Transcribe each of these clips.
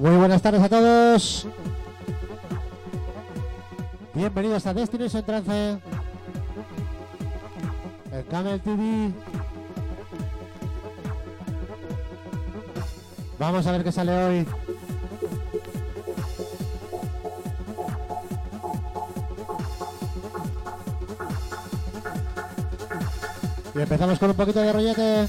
Muy buenas tardes a todos. Bienvenidos a Destination Trance. El Camel TV. Vamos a ver qué sale hoy. Y empezamos con un poquito de rollete.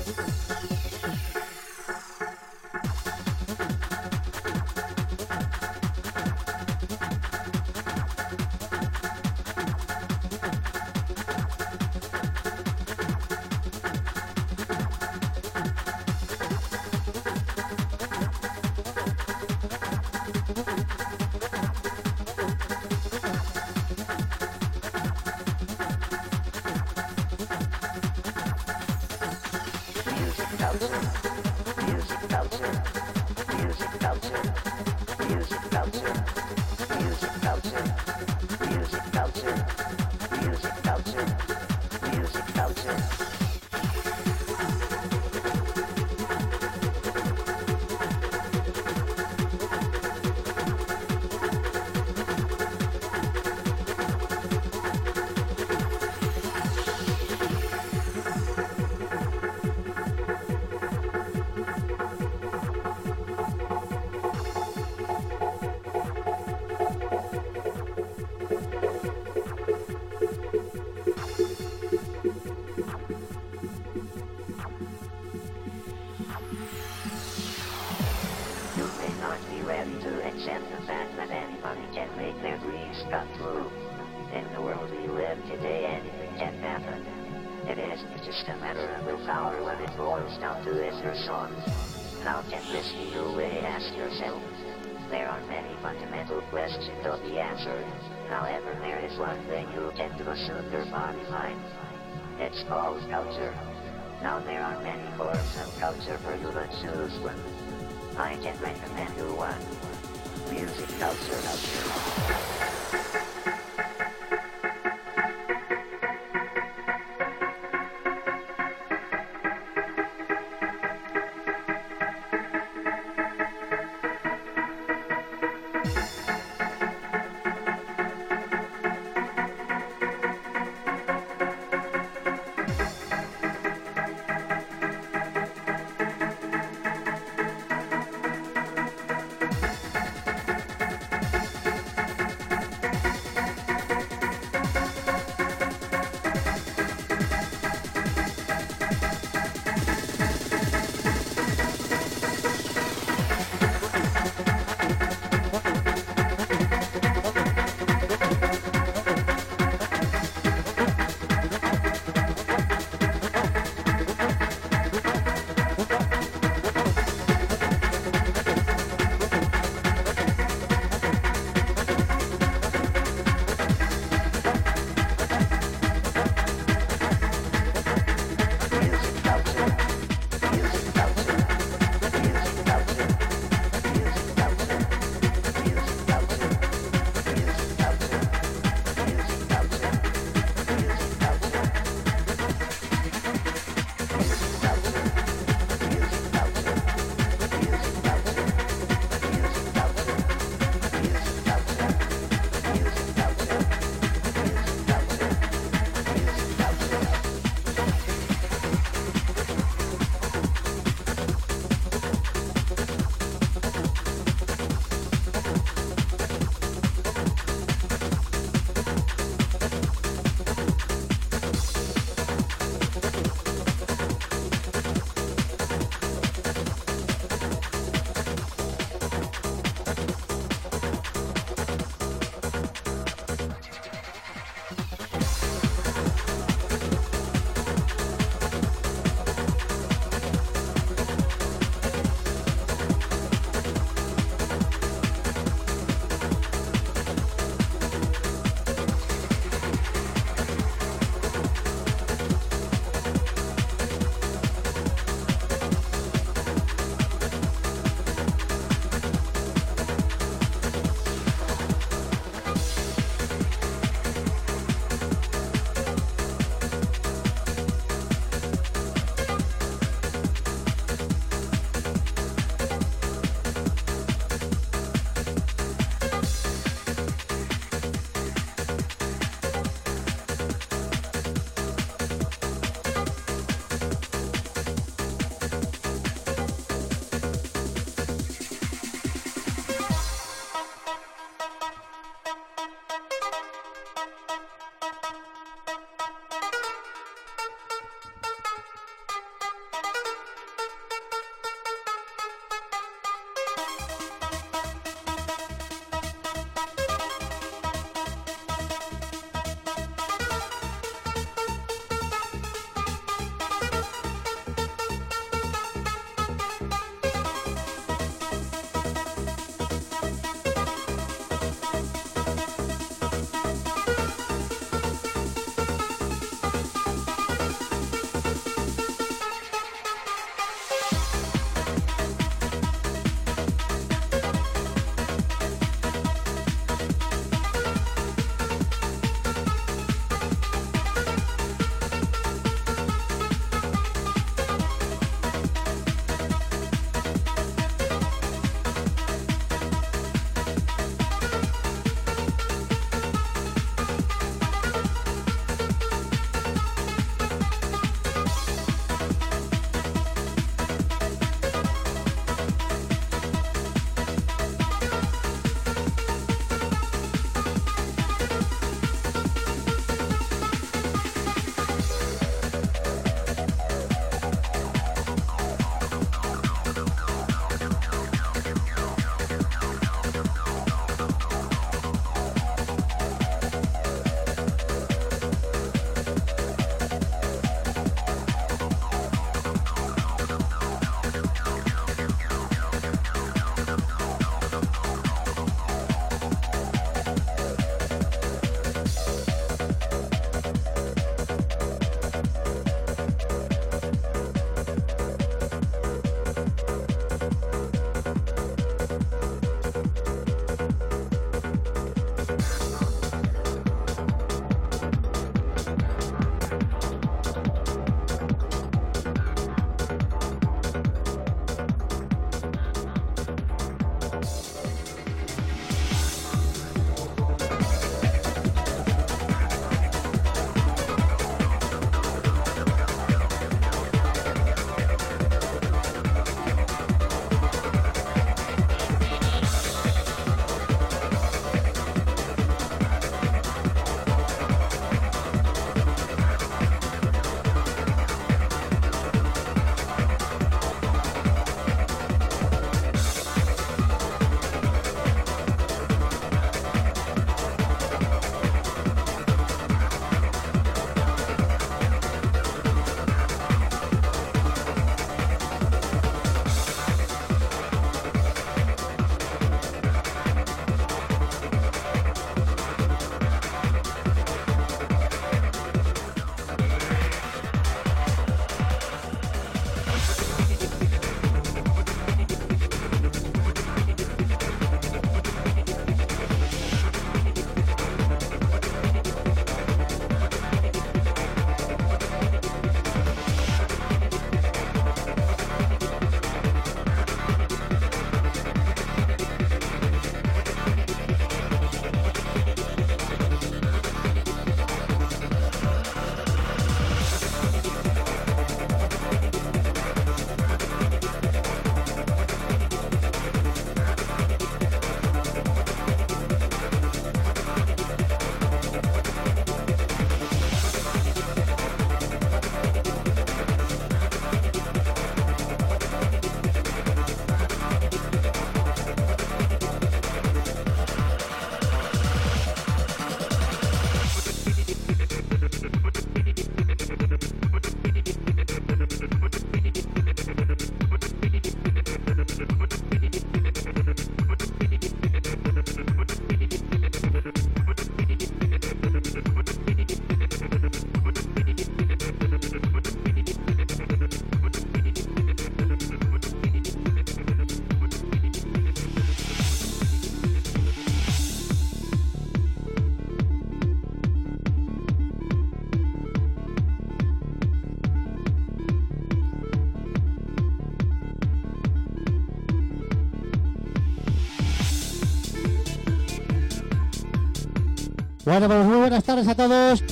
Bueno, pues muy buenas tardes a todos.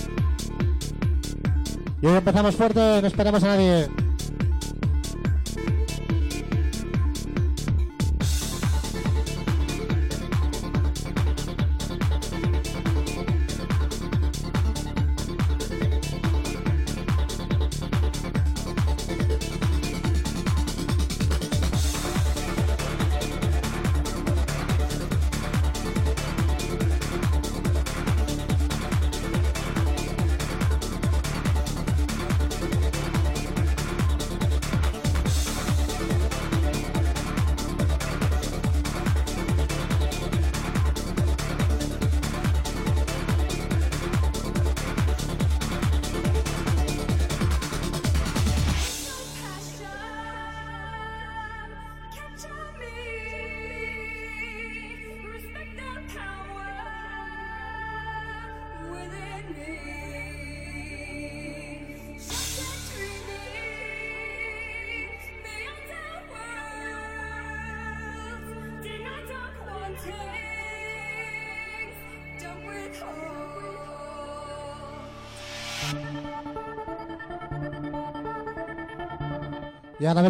Y hoy empezamos fuerte, no esperamos a nadie. Y ahora de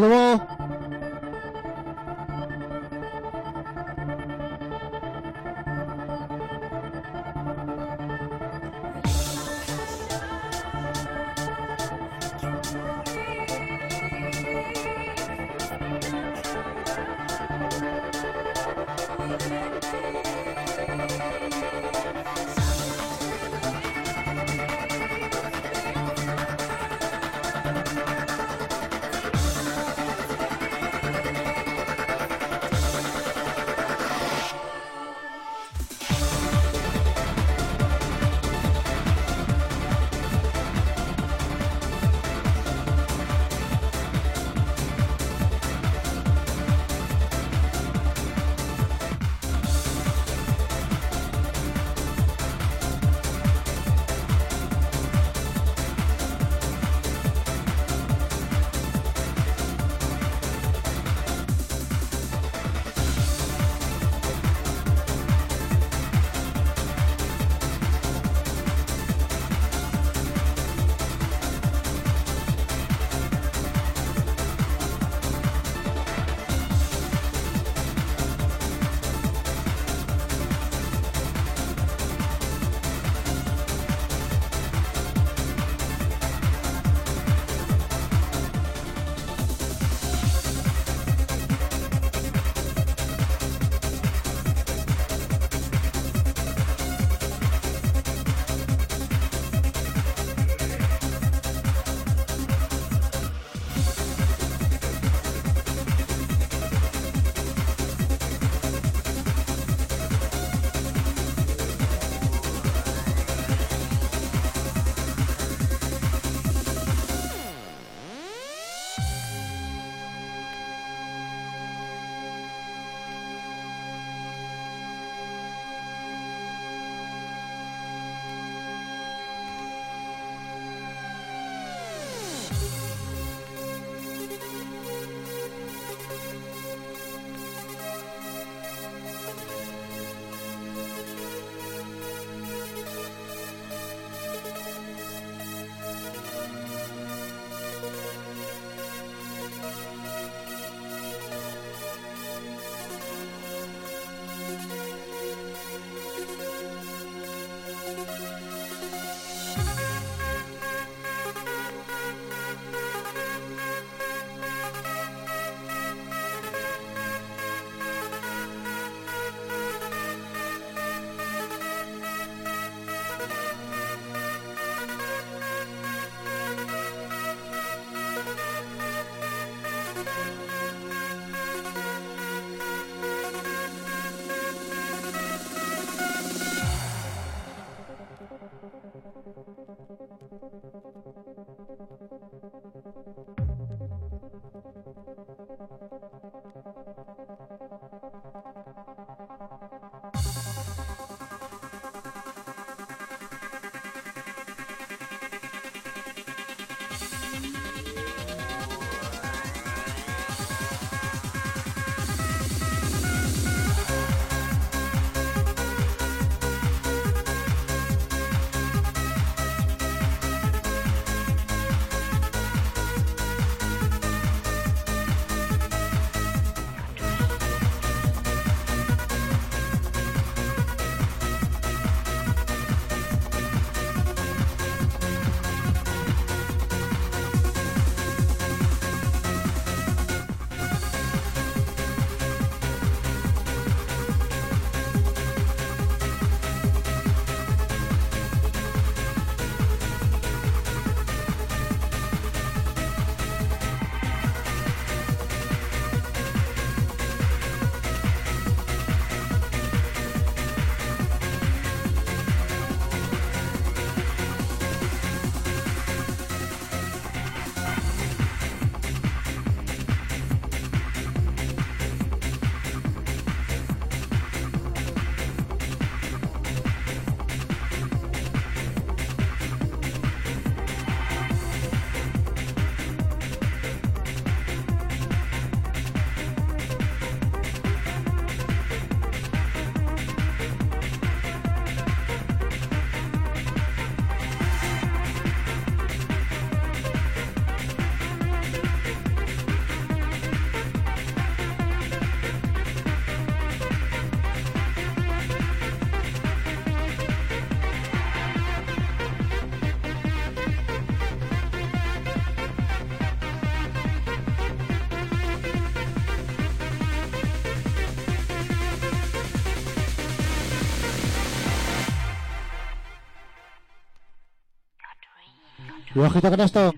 Y ojito con esto.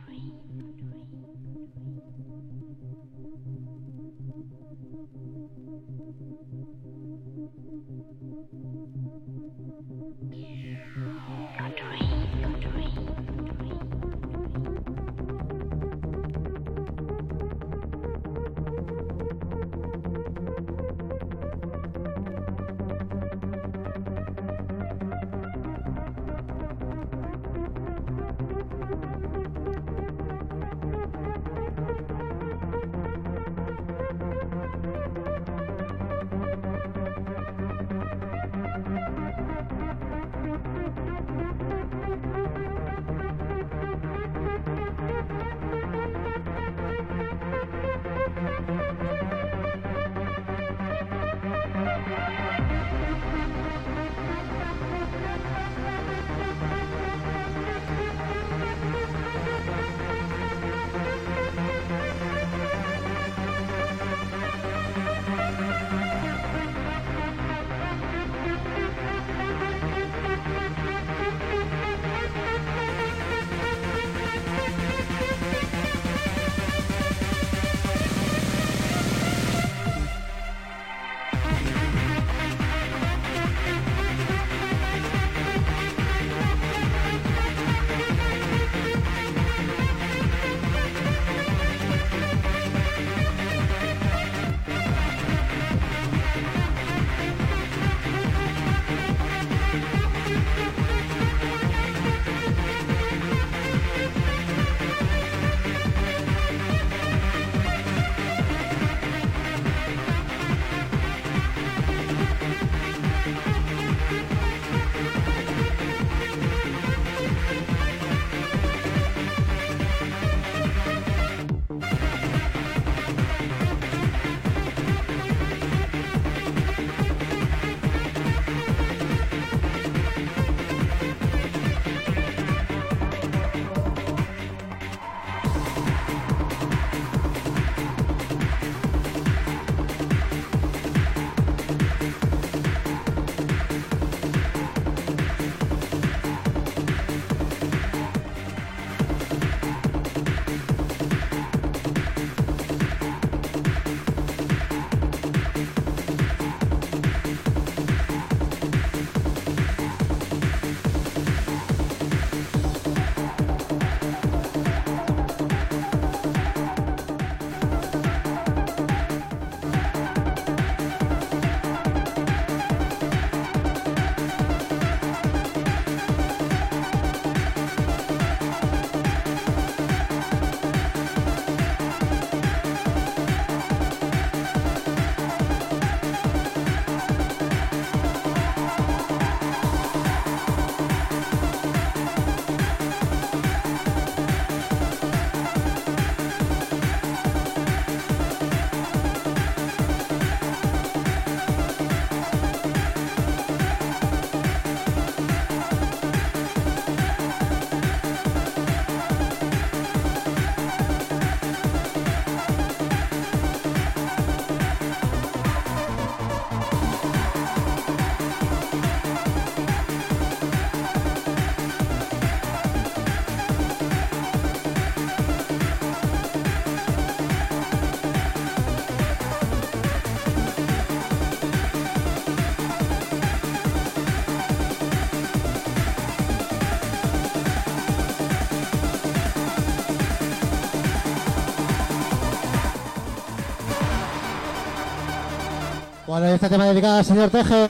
Bueno, este tema dedicado al señor Teje.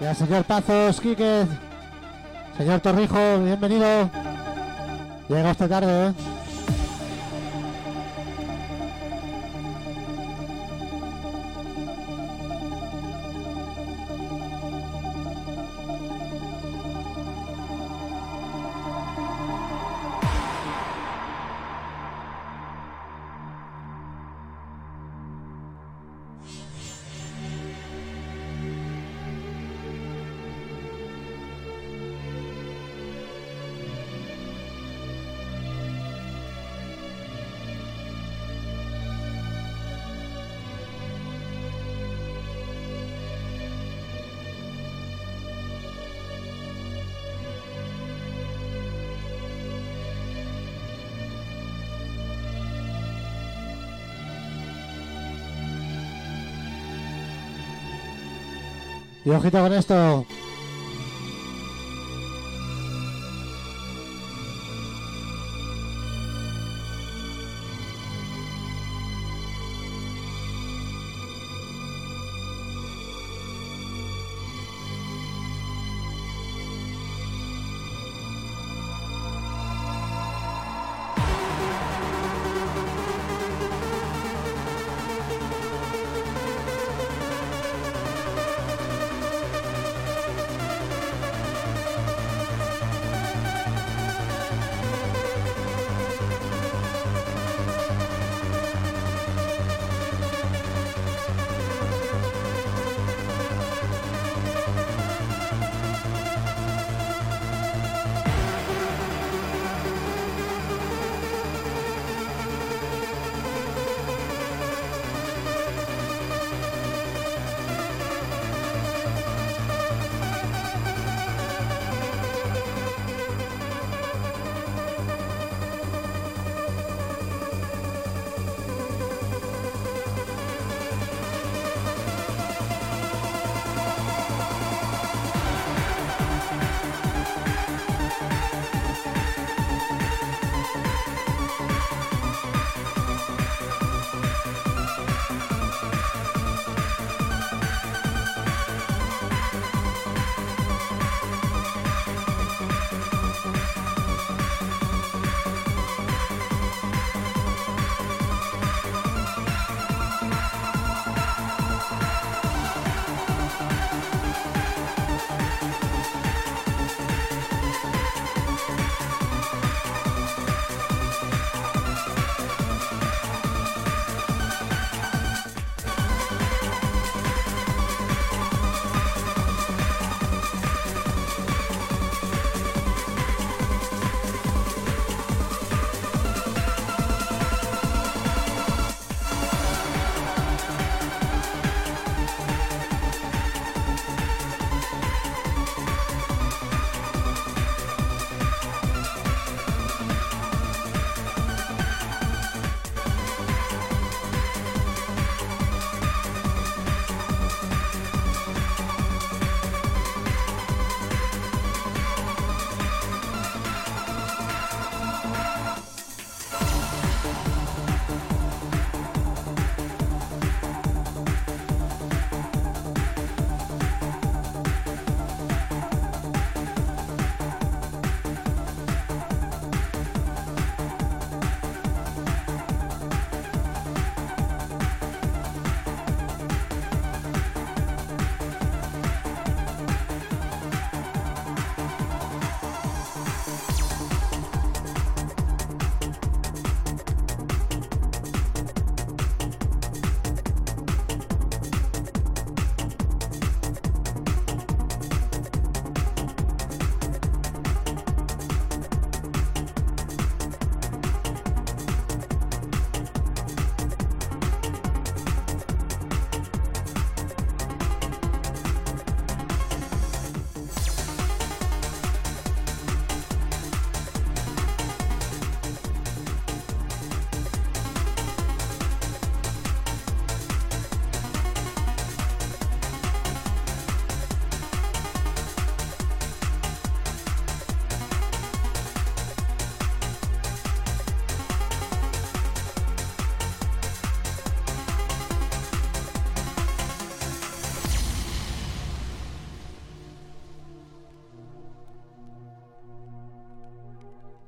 Y al señor Pazos, Quique. Señor Torrijo, bienvenido. Llega usted tarde, ¿eh? Y ojito con esto.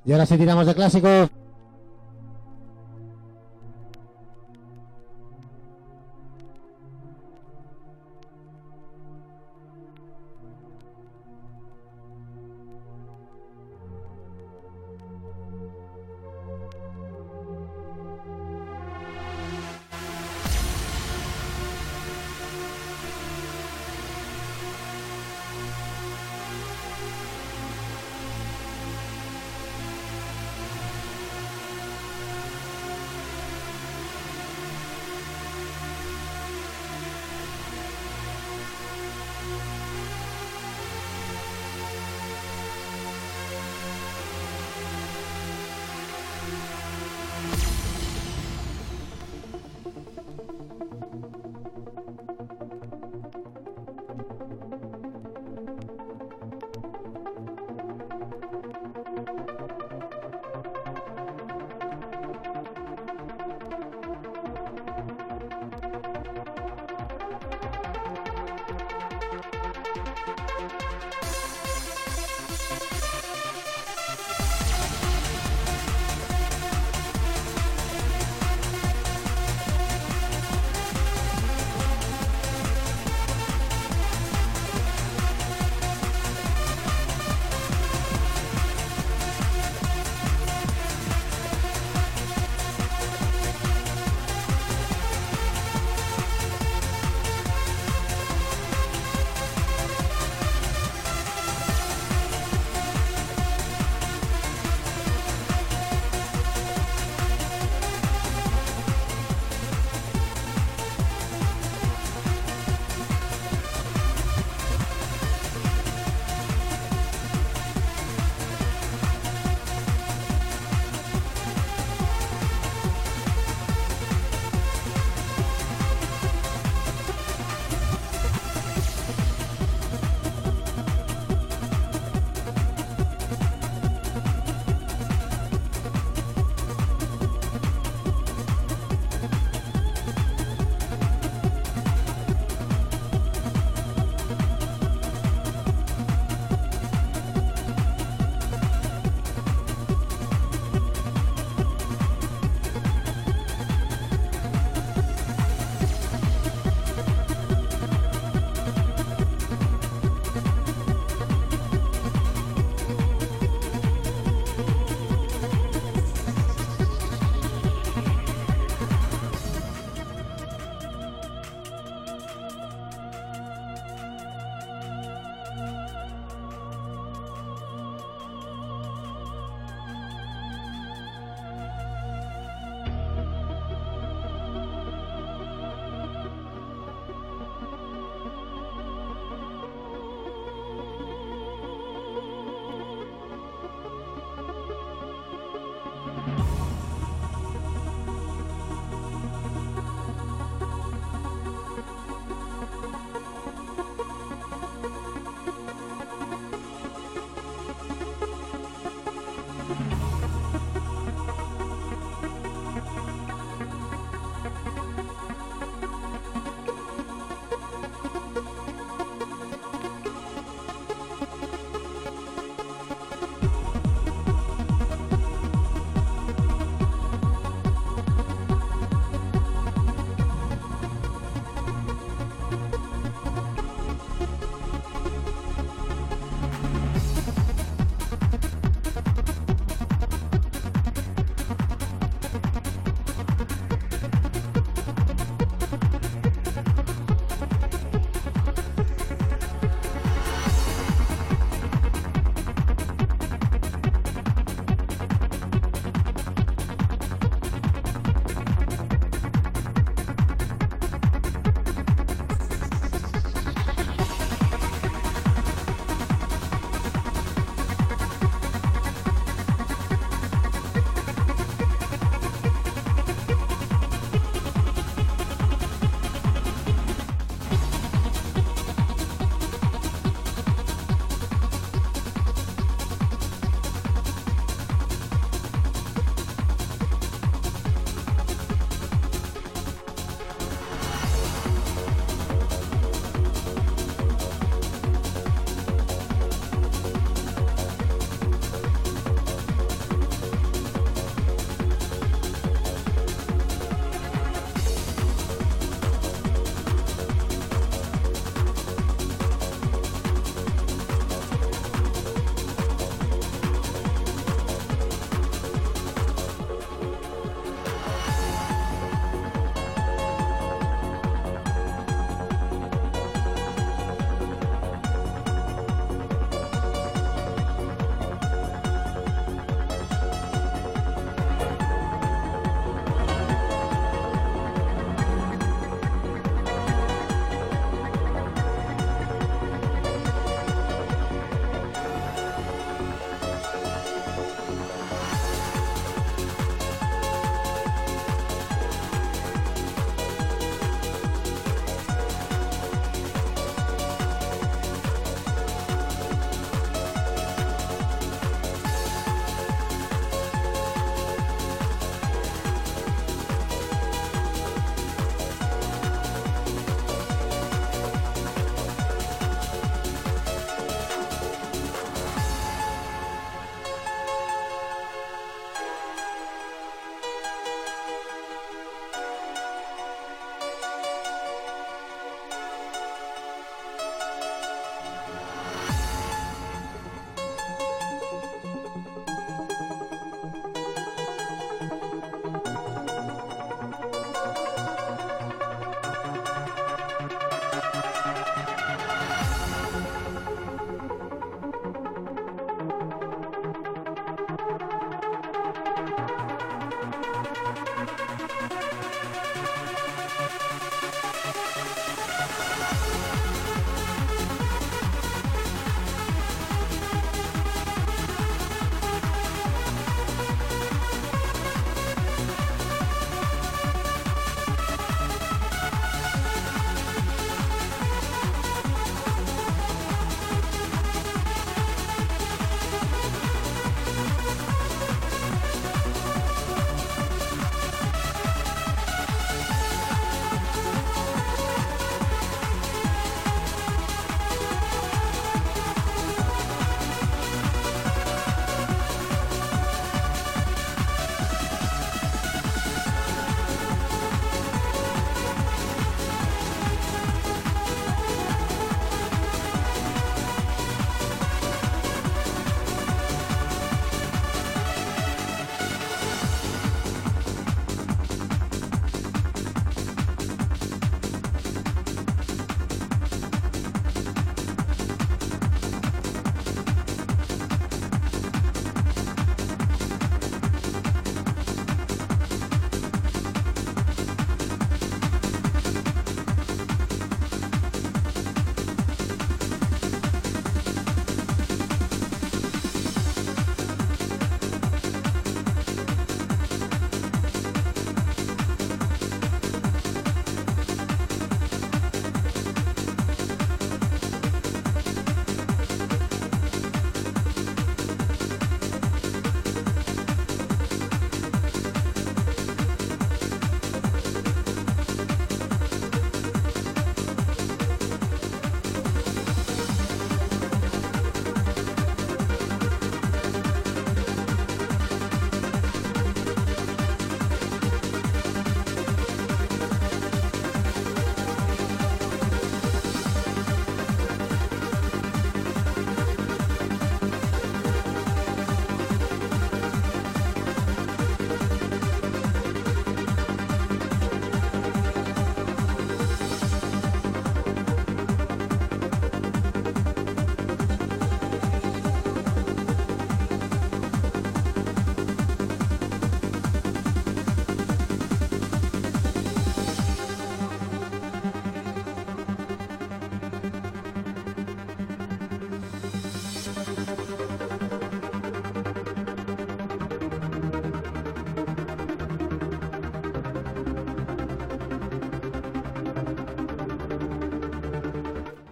Y ahora sí tiramos de clásico.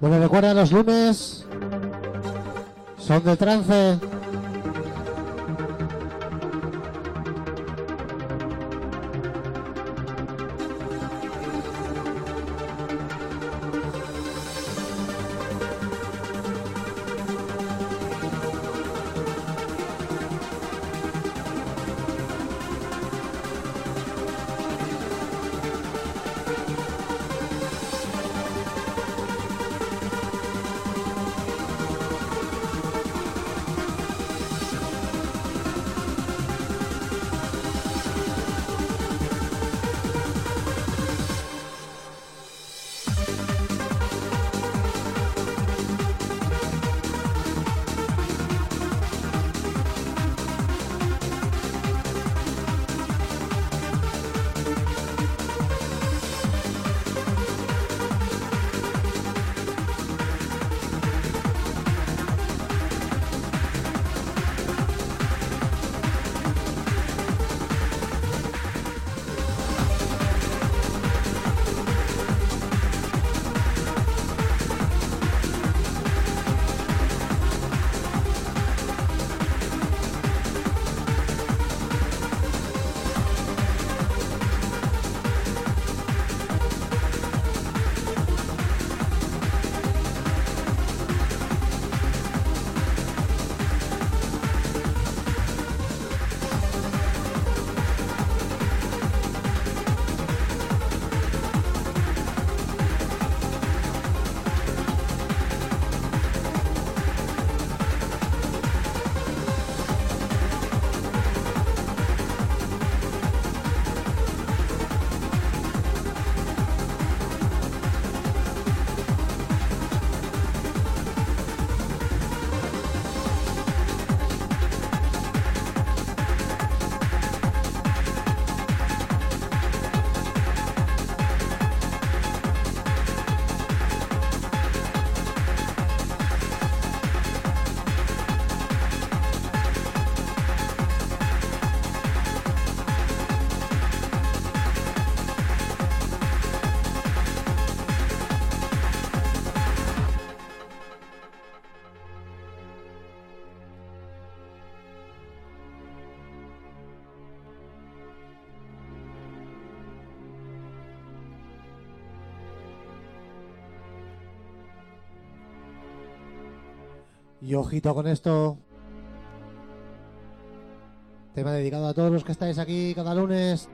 Bueno, recuerda los lunes son de trance. Y ojito con esto. Tema dedicado a todos los que estáis aquí cada lunes.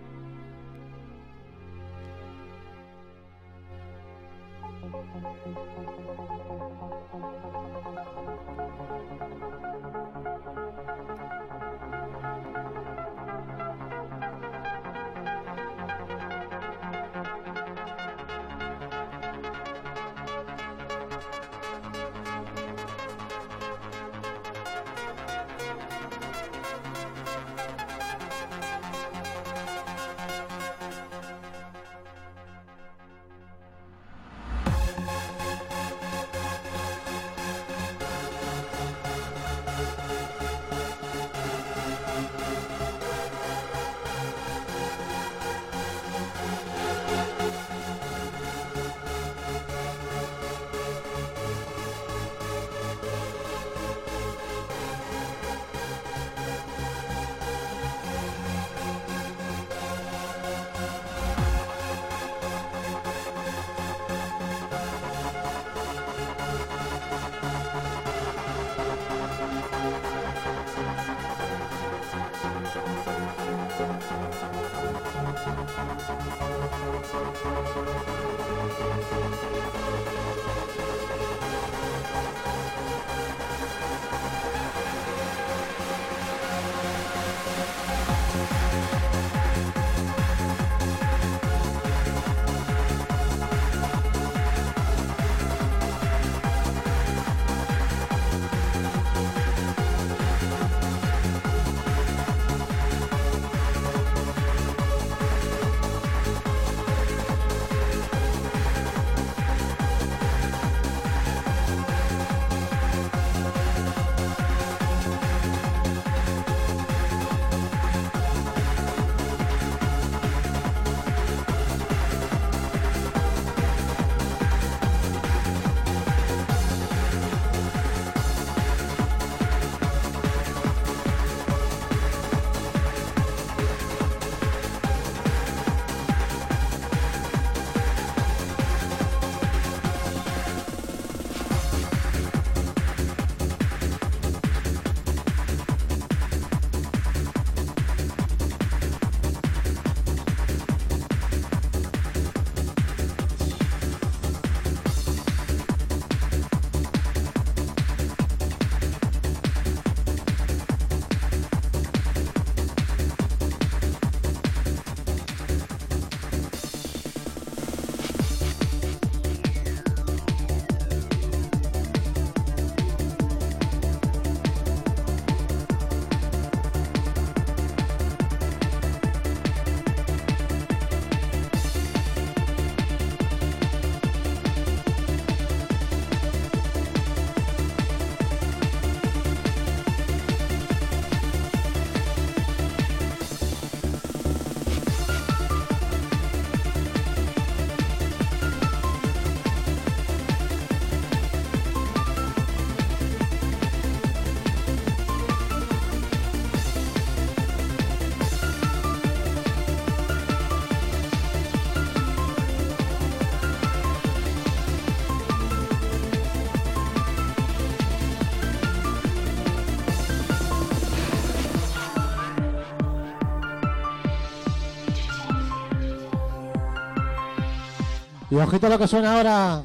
Y ojito lo que suena ahora.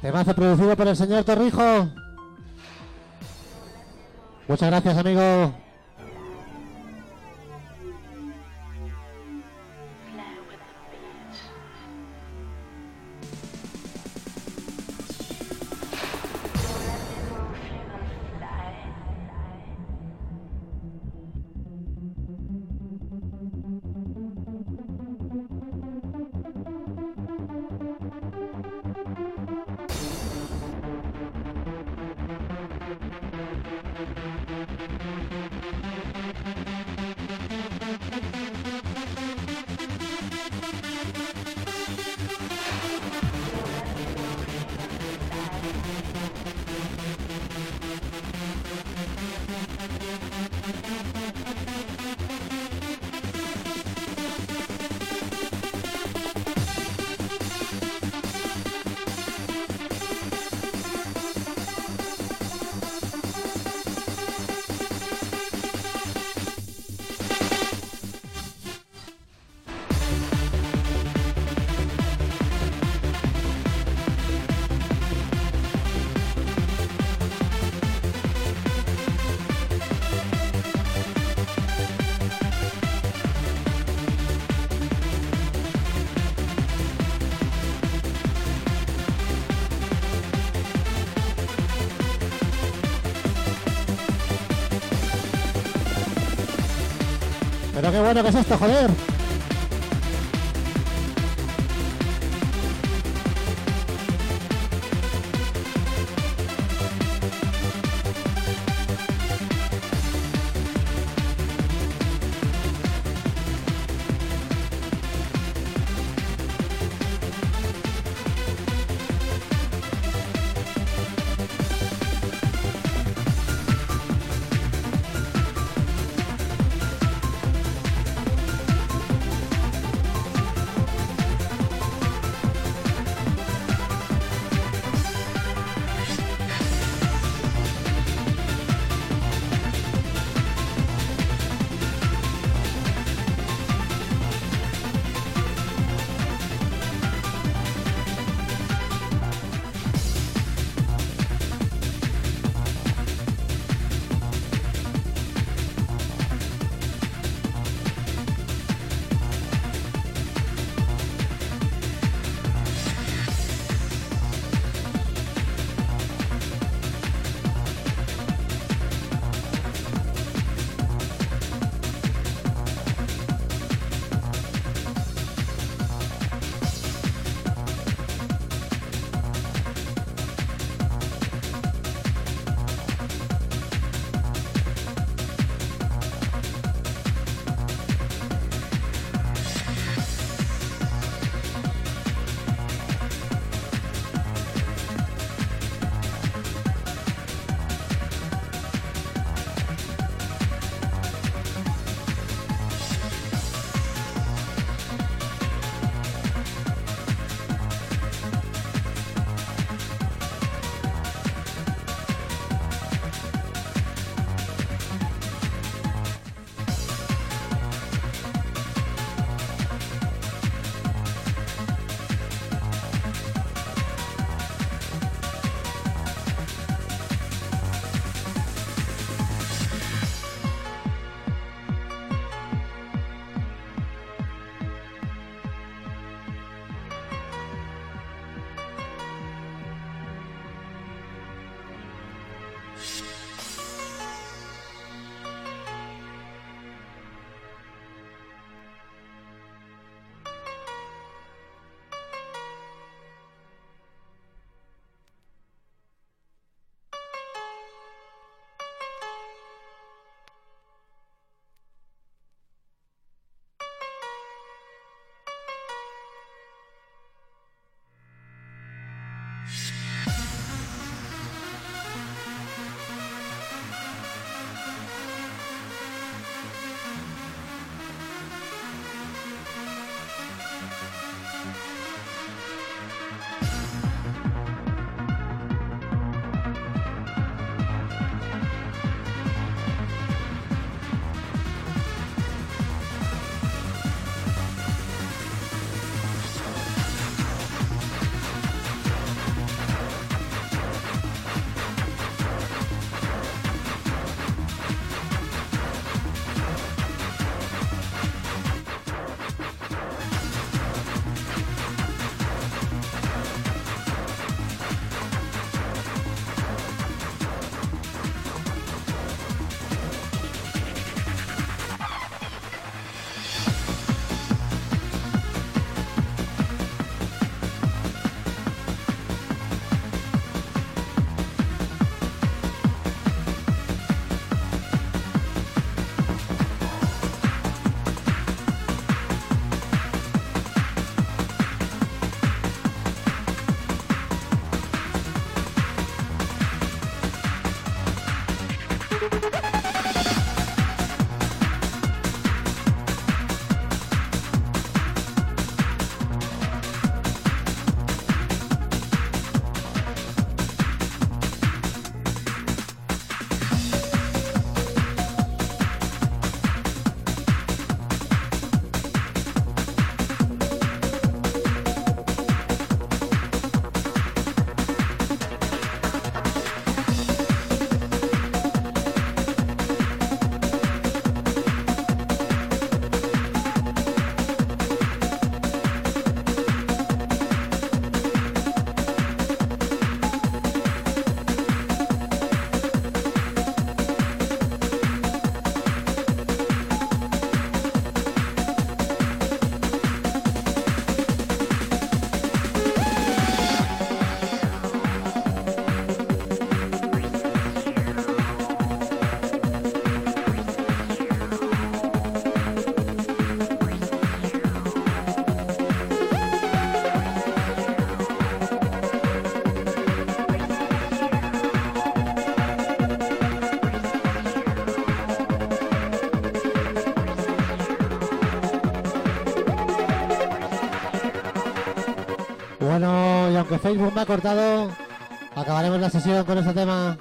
Temazo producido por el señor Torrijo. Muchas gracias, amigo. Qué bueno que es esto, joder. Facebook me ha cortado, acabaremos la sesión con este tema.